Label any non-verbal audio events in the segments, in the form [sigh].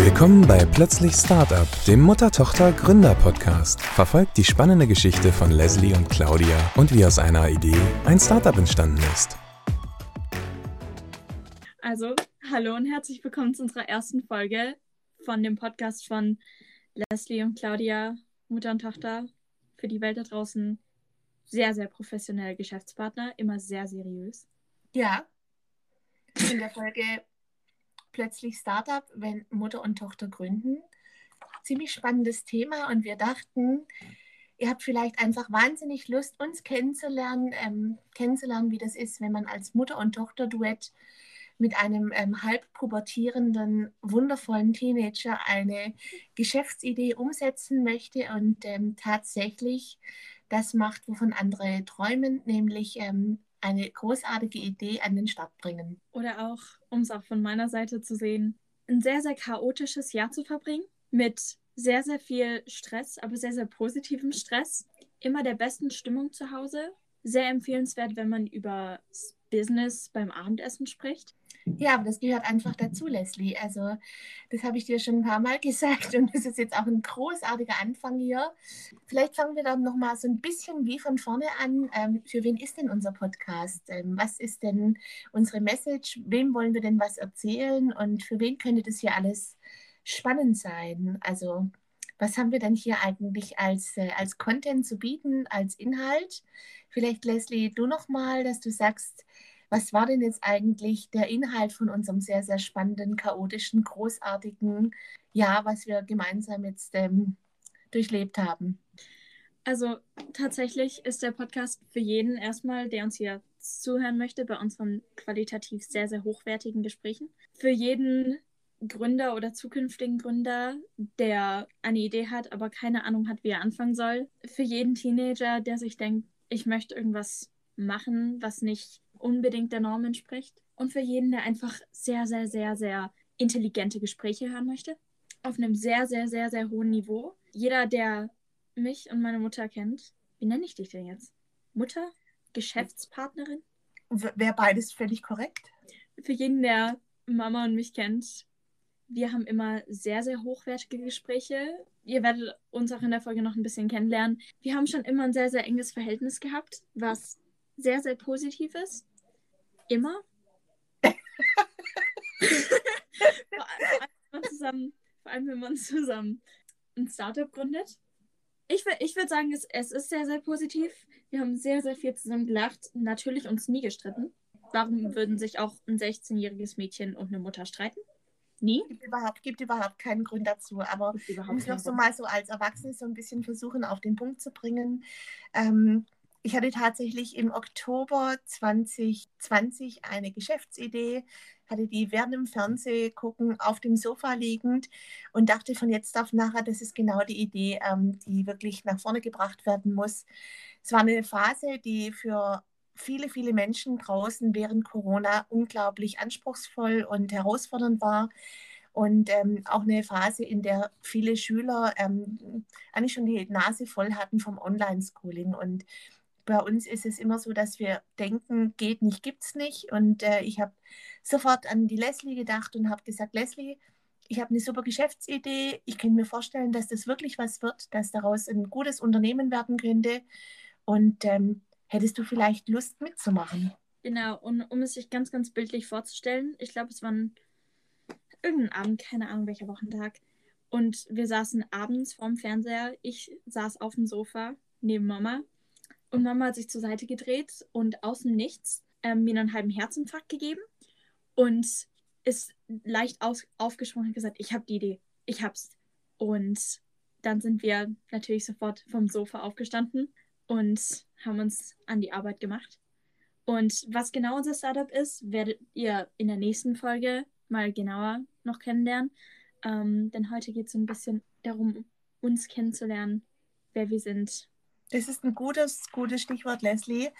Willkommen bei Plötzlich Startup, dem Mutter-Tochter-Gründer-Podcast. Verfolgt die spannende Geschichte von Leslie und Claudia und wie aus einer Idee ein Startup entstanden ist. Also, hallo und herzlich willkommen zu unserer ersten Folge von dem Podcast von Leslie und Claudia, Mutter und Tochter, für die Welt da draußen. Sehr, sehr professionelle Geschäftspartner, immer sehr seriös. Ja. In der Folge plötzlich Startup, wenn Mutter und Tochter gründen. Ziemlich spannendes Thema und wir dachten, ihr habt vielleicht einfach wahnsinnig Lust, uns kennenzulernen, ähm, kennenzulernen, wie das ist, wenn man als Mutter und Tochter Duett mit einem ähm, halb pubertierenden, wundervollen Teenager eine Geschäftsidee umsetzen möchte und ähm, tatsächlich das macht, wovon andere träumen, nämlich ähm, eine großartige Idee an den Start bringen. Oder auch, um es auch von meiner Seite zu sehen, ein sehr, sehr chaotisches Jahr zu verbringen mit sehr, sehr viel Stress, aber sehr, sehr positivem Stress. Immer der besten Stimmung zu Hause. Sehr empfehlenswert, wenn man über Business beim Abendessen spricht. Ja, aber das gehört einfach dazu, Leslie. Also, das habe ich dir schon ein paar Mal [laughs] gesagt und das ist jetzt auch ein großartiger Anfang hier. Vielleicht fangen wir dann nochmal so ein bisschen wie von vorne an. Ähm, für wen ist denn unser Podcast? Ähm, was ist denn unsere Message? Wem wollen wir denn was erzählen und für wen könnte das hier alles spannend sein? Also, was haben wir denn hier eigentlich als, äh, als Content zu bieten, als Inhalt? Vielleicht, Leslie, du nochmal, dass du sagst, was war denn jetzt eigentlich der Inhalt von unserem sehr, sehr spannenden, chaotischen, großartigen Jahr, was wir gemeinsam jetzt ähm, durchlebt haben? Also tatsächlich ist der Podcast für jeden erstmal, der uns hier zuhören möchte, bei unseren qualitativ sehr, sehr hochwertigen Gesprächen. Für jeden Gründer oder zukünftigen Gründer, der eine Idee hat, aber keine Ahnung hat, wie er anfangen soll. Für jeden Teenager, der sich denkt, ich möchte irgendwas machen, was nicht unbedingt der Norm entspricht. Und für jeden, der einfach sehr, sehr, sehr, sehr intelligente Gespräche hören möchte. Auf einem sehr, sehr, sehr, sehr hohen Niveau. Jeder, der mich und meine Mutter kennt, wie nenne ich dich denn jetzt? Mutter? Geschäftspartnerin? Wäre beides völlig korrekt. Für jeden, der Mama und mich kennt, wir haben immer sehr, sehr hochwertige Gespräche. Ihr werdet uns auch in der Folge noch ein bisschen kennenlernen. Wir haben schon immer ein sehr, sehr enges Verhältnis gehabt, was sehr, sehr positiv ist. Immer. [laughs] vor, allem, wenn man zusammen, vor allem, wenn man zusammen ein Startup gründet. Ich, ich würde sagen, es, es ist sehr, sehr positiv. Wir haben sehr, sehr viel zusammen gelacht. Natürlich uns nie gestritten. Warum würden sich auch ein 16-jähriges Mädchen und eine Mutter streiten? Nie? Gibt überhaupt, gibt überhaupt keinen Grund dazu. Aber ich muss noch so mal so als Erwachsene so ein bisschen versuchen, auf den Punkt zu bringen. Ähm, ich hatte tatsächlich im Oktober 2020 eine Geschäftsidee, hatte die während dem Fernsehgucken auf dem Sofa liegend und dachte von jetzt auf nachher, das ist genau die Idee, ähm, die wirklich nach vorne gebracht werden muss. Es war eine Phase, die für viele, viele Menschen draußen während Corona unglaublich anspruchsvoll und herausfordernd war. Und ähm, auch eine Phase, in der viele Schüler ähm, eigentlich schon die Nase voll hatten vom Online-Schooling. Und bei uns ist es immer so, dass wir denken, geht nicht, gibt es nicht. Und äh, ich habe sofort an die Leslie gedacht und habe gesagt, Leslie, ich habe eine super Geschäftsidee. Ich kann mir vorstellen, dass das wirklich was wird, dass daraus ein gutes Unternehmen werden könnte. Und ähm, Hättest du vielleicht Lust mitzumachen? Genau, und um es sich ganz, ganz bildlich vorzustellen, ich glaube, es war ein, irgendein Abend, keine Ahnung welcher Wochentag. Und wir saßen abends vorm Fernseher. Ich saß auf dem Sofa neben Mama. Und Mama hat sich zur Seite gedreht und aus dem Nichts ähm, mir einen halben Herzinfarkt gegeben. Und ist leicht aus, aufgesprungen und gesagt, ich habe die Idee, ich hab's. Und dann sind wir natürlich sofort vom Sofa aufgestanden und haben uns an die Arbeit gemacht. Und was genau unser Startup ist, werdet ihr in der nächsten Folge mal genauer noch kennenlernen. Ähm, denn heute geht es ein bisschen darum, uns kennenzulernen, wer wir sind. Das ist ein gutes, gutes Stichwort, Leslie.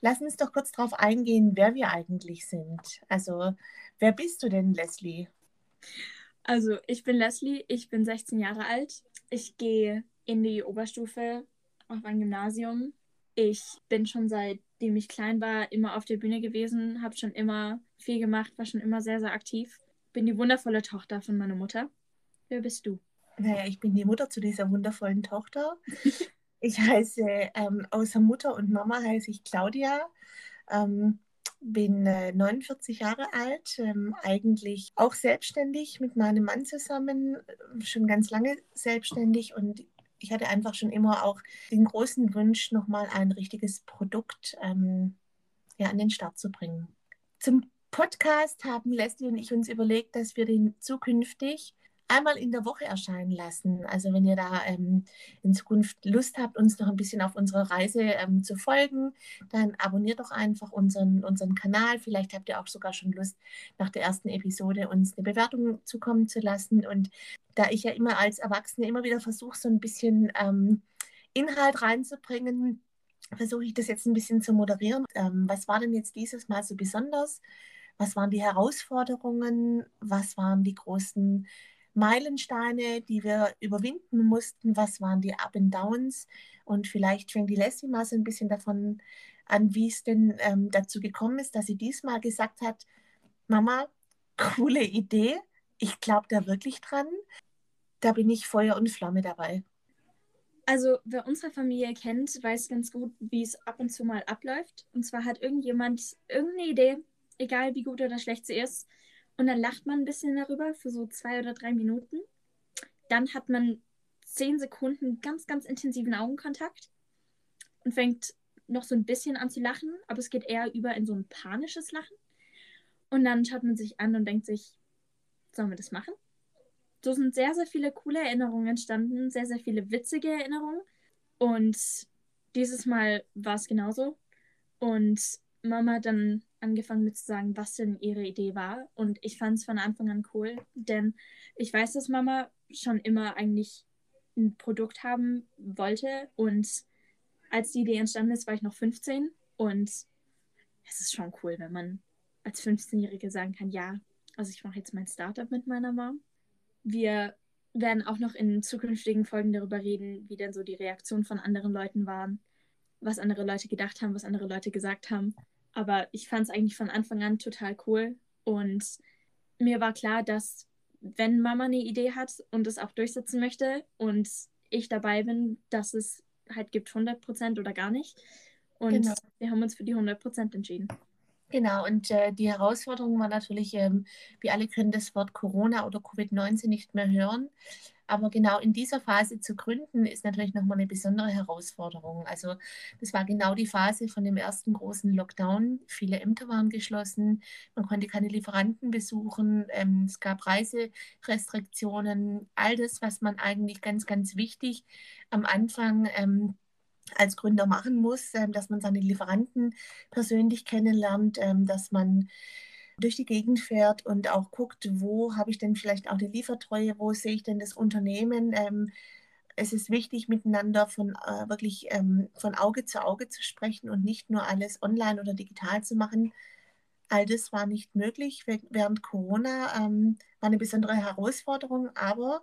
Lass uns doch kurz darauf eingehen, wer wir eigentlich sind. Also, wer bist du denn, Leslie? Also, ich bin Leslie, ich bin 16 Jahre alt. Ich gehe in die Oberstufe auf ein Gymnasium. Ich bin schon seitdem ich klein war immer auf der Bühne gewesen, habe schon immer viel gemacht, war schon immer sehr, sehr aktiv. Bin die wundervolle Tochter von meiner Mutter. Wer bist du? Naja, ich bin die Mutter zu dieser wundervollen Tochter. [laughs] ich heiße, ähm, außer Mutter und Mama heiße ich Claudia. Ähm, bin äh, 49 Jahre alt, ähm, eigentlich auch selbstständig mit meinem Mann zusammen, äh, schon ganz lange selbstständig und ich hatte einfach schon immer auch den großen Wunsch, nochmal ein richtiges Produkt ähm, ja, an den Start zu bringen. Zum Podcast haben Leslie und ich uns überlegt, dass wir den zukünftig einmal in der Woche erscheinen lassen. Also wenn ihr da ähm, in Zukunft Lust habt, uns noch ein bisschen auf unserer Reise ähm, zu folgen, dann abonniert doch einfach unseren, unseren Kanal. Vielleicht habt ihr auch sogar schon Lust, nach der ersten Episode uns eine Bewertung zukommen zu lassen. Und da ich ja immer als Erwachsene immer wieder versuche, so ein bisschen ähm, Inhalt reinzubringen, versuche ich das jetzt ein bisschen zu moderieren. Ähm, was war denn jetzt dieses Mal so besonders? Was waren die Herausforderungen? Was waren die großen Meilensteine, die wir überwinden mussten? Was waren die Up and Downs? Und vielleicht fängt die Leslie mal so ein bisschen davon an, wie es denn ähm, dazu gekommen ist, dass sie diesmal gesagt hat, Mama, coole Idee, ich glaube da wirklich dran. Da bin ich Feuer und Flamme dabei. Also, wer unsere Familie kennt, weiß ganz gut, wie es ab und zu mal abläuft. Und zwar hat irgendjemand irgendeine Idee, egal wie gut oder schlecht sie ist, und dann lacht man ein bisschen darüber für so zwei oder drei Minuten. Dann hat man zehn Sekunden ganz, ganz intensiven Augenkontakt und fängt noch so ein bisschen an zu lachen, aber es geht eher über in so ein panisches Lachen. Und dann schaut man sich an und denkt sich, sollen wir das machen? So sind sehr, sehr viele coole Erinnerungen entstanden, sehr, sehr viele witzige Erinnerungen. Und dieses Mal war es genauso. Und Mama hat dann angefangen mit zu sagen, was denn ihre Idee war. Und ich fand es von Anfang an cool, denn ich weiß, dass Mama schon immer eigentlich ein Produkt haben wollte. Und als die Idee entstanden ist, war ich noch 15. Und es ist schon cool, wenn man als 15-Jährige sagen kann, ja, also ich mache jetzt mein Startup mit meiner Mom. Wir werden auch noch in zukünftigen Folgen darüber reden, wie denn so die Reaktionen von anderen Leuten waren, was andere Leute gedacht haben, was andere Leute gesagt haben. Aber ich fand es eigentlich von Anfang an total cool. Und mir war klar, dass wenn Mama eine Idee hat und es auch durchsetzen möchte und ich dabei bin, dass es halt gibt 100% oder gar nicht. Und genau. wir haben uns für die 100% entschieden. Genau, und äh, die Herausforderung war natürlich, ähm, wir alle können das Wort Corona oder Covid-19 nicht mehr hören. Aber genau in dieser Phase zu gründen, ist natürlich nochmal eine besondere Herausforderung. Also das war genau die Phase von dem ersten großen Lockdown. Viele Ämter waren geschlossen, man konnte keine Lieferanten besuchen, ähm, es gab Reiserestriktionen, all das, was man eigentlich ganz, ganz wichtig am Anfang ähm, als Gründer machen muss, ähm, dass man seine Lieferanten persönlich kennenlernt, ähm, dass man durch die Gegend fährt und auch guckt, wo habe ich denn vielleicht auch eine Liefertreue, wo sehe ich denn das Unternehmen. Ähm, es ist wichtig, miteinander von äh, wirklich von Auge zu Auge zu sprechen und nicht nur alles online oder digital zu machen. All das war nicht möglich während Corona, war eine besondere Herausforderung, aber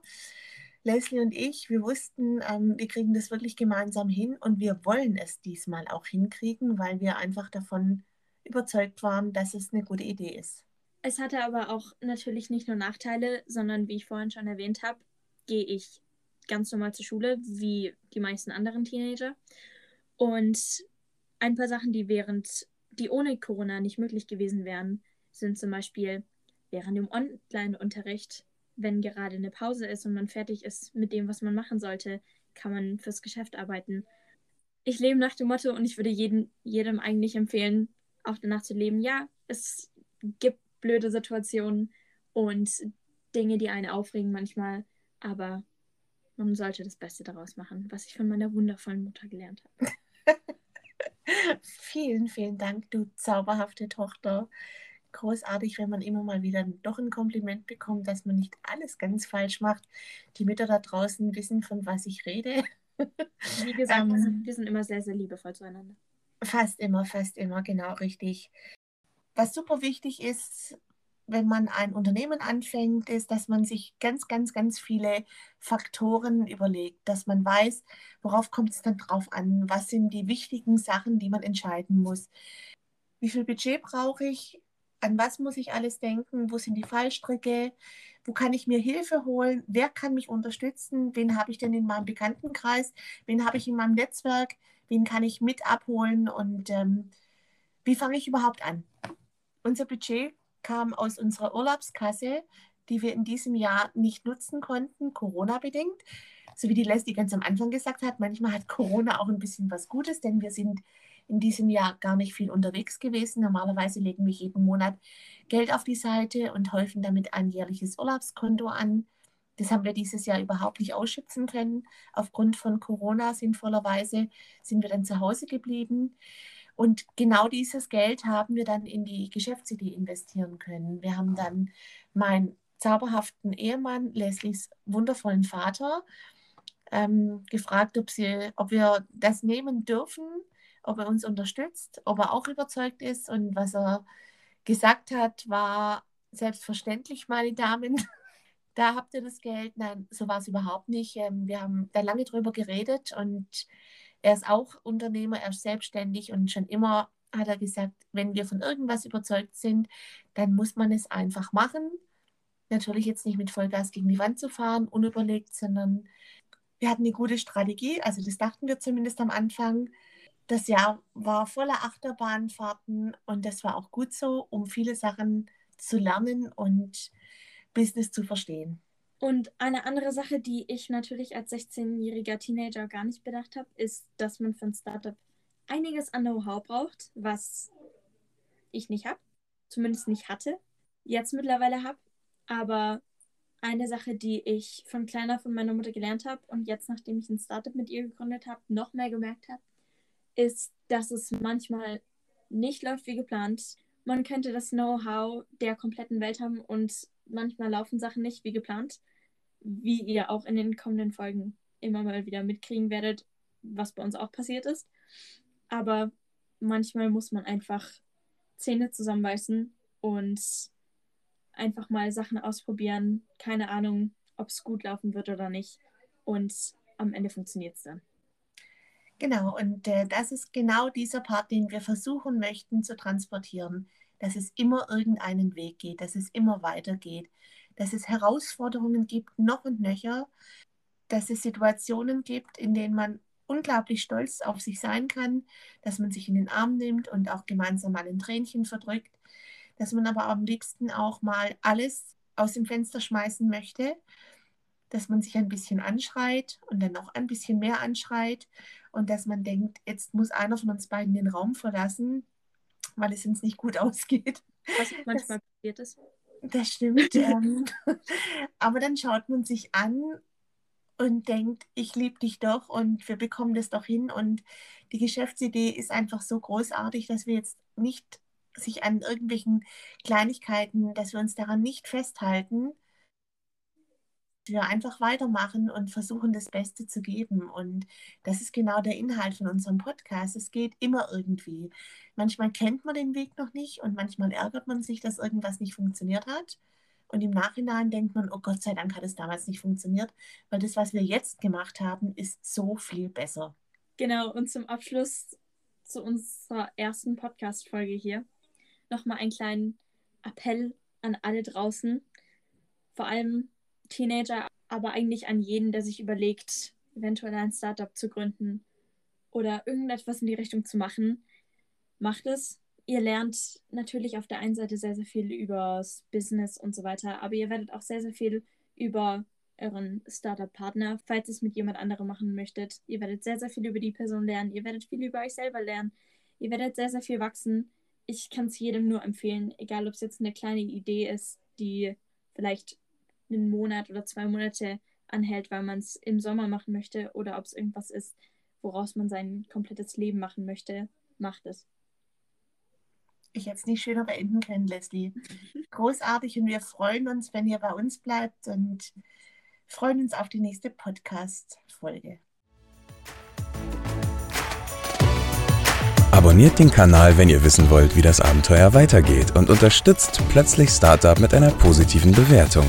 Leslie und ich, wir wussten, ähm, wir kriegen das wirklich gemeinsam hin und wir wollen es diesmal auch hinkriegen, weil wir einfach davon überzeugt waren, dass es eine gute Idee ist. Es hatte aber auch natürlich nicht nur Nachteile, sondern wie ich vorhin schon erwähnt habe, gehe ich ganz normal zur Schule, wie die meisten anderen Teenager. Und ein paar Sachen, die während, die ohne Corona nicht möglich gewesen wären, sind zum Beispiel während dem Online-Unterricht wenn gerade eine Pause ist und man fertig ist mit dem, was man machen sollte, kann man fürs Geschäft arbeiten. Ich lebe nach dem Motto und ich würde jeden, jedem eigentlich empfehlen, auch danach zu leben. Ja, es gibt blöde Situationen und Dinge, die einen aufregen manchmal, aber man sollte das Beste daraus machen, was ich von meiner wundervollen Mutter gelernt habe. [laughs] vielen, vielen Dank, du zauberhafte Tochter großartig, wenn man immer mal wieder doch ein Kompliment bekommt, dass man nicht alles ganz falsch macht. Die Mütter da draußen wissen, von was ich rede. Wie gesagt, ähm, wir sind immer sehr, sehr liebevoll zueinander. Fast immer, fast immer, genau richtig. Was super wichtig ist, wenn man ein Unternehmen anfängt, ist, dass man sich ganz, ganz, ganz viele Faktoren überlegt, dass man weiß, worauf kommt es dann drauf an, was sind die wichtigen Sachen, die man entscheiden muss. Wie viel Budget brauche ich? An was muss ich alles denken, wo sind die Fallstricke, wo kann ich mir Hilfe holen, wer kann mich unterstützen, wen habe ich denn in meinem Bekanntenkreis, wen habe ich in meinem Netzwerk, wen kann ich mit abholen? Und ähm, wie fange ich überhaupt an. Unser Budget kam aus unserer Urlaubskasse, die wir in diesem Jahr nicht nutzen konnten, Corona-bedingt. So wie die Leslie ganz am Anfang gesagt hat, manchmal hat Corona auch ein bisschen was Gutes, denn wir sind in diesem Jahr gar nicht viel unterwegs gewesen. Normalerweise legen wir jeden Monat Geld auf die Seite und häufen damit ein jährliches Urlaubskonto an. Das haben wir dieses Jahr überhaupt nicht ausschöpfen können. Aufgrund von Corona sinnvollerweise sind wir dann zu Hause geblieben. Und genau dieses Geld haben wir dann in die Geschäftsidee investieren können. Wir haben dann meinen zauberhaften Ehemann, Leslies wundervollen Vater, ähm, gefragt, ob, sie, ob wir das nehmen dürfen ob er uns unterstützt, ob er auch überzeugt ist. Und was er gesagt hat, war selbstverständlich, meine Damen. [laughs] Da habt ihr das Geld. Nein, so war es überhaupt nicht. Ähm, wir haben da lange drüber geredet und er ist auch Unternehmer, er ist selbstständig und schon immer hat er gesagt, wenn wir von irgendwas überzeugt sind, dann muss man es einfach machen. Natürlich jetzt nicht mit Vollgas gegen die Wand zu fahren, unüberlegt, sondern wir hatten eine gute Strategie, also das dachten wir zumindest am Anfang das Jahr war voller Achterbahnfahrten und das war auch gut so, um viele Sachen zu lernen und Business zu verstehen. Und eine andere Sache, die ich natürlich als 16-jähriger Teenager gar nicht bedacht habe, ist, dass man für ein Startup einiges an Know-how braucht, was ich nicht habe, zumindest nicht hatte, jetzt mittlerweile habe. Aber eine Sache, die ich von kleiner von meiner Mutter gelernt habe und jetzt, nachdem ich ein Startup mit ihr gegründet habe, noch mehr gemerkt habe, ist, dass es manchmal nicht läuft wie geplant. Man könnte das Know-how der kompletten Welt haben und manchmal laufen Sachen nicht wie geplant, wie ihr auch in den kommenden Folgen immer mal wieder mitkriegen werdet, was bei uns auch passiert ist. Aber manchmal muss man einfach Zähne zusammenbeißen und einfach mal Sachen ausprobieren. Keine Ahnung, ob es gut laufen wird oder nicht. Und am Ende funktioniert es dann. Genau, und äh, das ist genau dieser Part, den wir versuchen möchten zu transportieren, dass es immer irgendeinen Weg geht, dass es immer weitergeht, dass es Herausforderungen gibt, noch und nöcher, dass es Situationen gibt, in denen man unglaublich stolz auf sich sein kann, dass man sich in den Arm nimmt und auch gemeinsam mal ein Tränchen verdrückt, dass man aber am liebsten auch mal alles aus dem Fenster schmeißen möchte, dass man sich ein bisschen anschreit und dann noch ein bisschen mehr anschreit und dass man denkt, jetzt muss einer von uns beiden den Raum verlassen, weil es uns nicht gut [laughs] ausgeht. Was manchmal das, passiert ist. Das stimmt. ähm, [laughs] aber dann schaut man sich an und denkt, ich liebe dich doch und wir bekommen das doch hin. Und die Geschäftsidee ist einfach so großartig, dass wir jetzt nicht sich an irgendwelchen Kleinigkeiten, dass wir uns daran nicht festhalten, wir einfach weitermachen und versuchen, das Beste zu geben. Und das ist genau der Inhalt von unserem Podcast. Es geht immer irgendwie. Manchmal kennt man den Weg noch nicht und manchmal ärgert man sich, dass irgendwas nicht funktioniert hat. Und im Nachhinein denkt man, oh Gott sei Dank hat es damals nicht funktioniert, weil das, was wir jetzt gemacht haben, ist so viel besser. Genau, und zum Abschluss zu unserer ersten Podcast-Folge hier nochmal einen kleinen Appell an alle draußen. Vor allem Teenager, aber eigentlich an jeden, der sich überlegt, eventuell ein Startup zu gründen oder irgendetwas in die Richtung zu machen. Macht es. Ihr lernt natürlich auf der einen Seite sehr, sehr viel über das Business und so weiter, aber ihr werdet auch sehr, sehr viel über euren Startup-Partner, falls ihr es mit jemand anderem machen möchtet. Ihr werdet sehr, sehr viel über die Person lernen. Ihr werdet viel über euch selber lernen. Ihr werdet sehr, sehr viel wachsen. Ich kann es jedem nur empfehlen, egal ob es jetzt eine kleine Idee ist, die vielleicht einen Monat oder zwei Monate anhält, weil man es im Sommer machen möchte oder ob es irgendwas ist, woraus man sein komplettes Leben machen möchte, macht es. Ich hätte es nicht schöner beenden können, Leslie. [laughs] Großartig und wir freuen uns, wenn ihr bei uns bleibt und freuen uns auf die nächste Podcast-Folge. Abonniert den Kanal, wenn ihr wissen wollt, wie das Abenteuer weitergeht und unterstützt plötzlich Startup mit einer positiven Bewertung.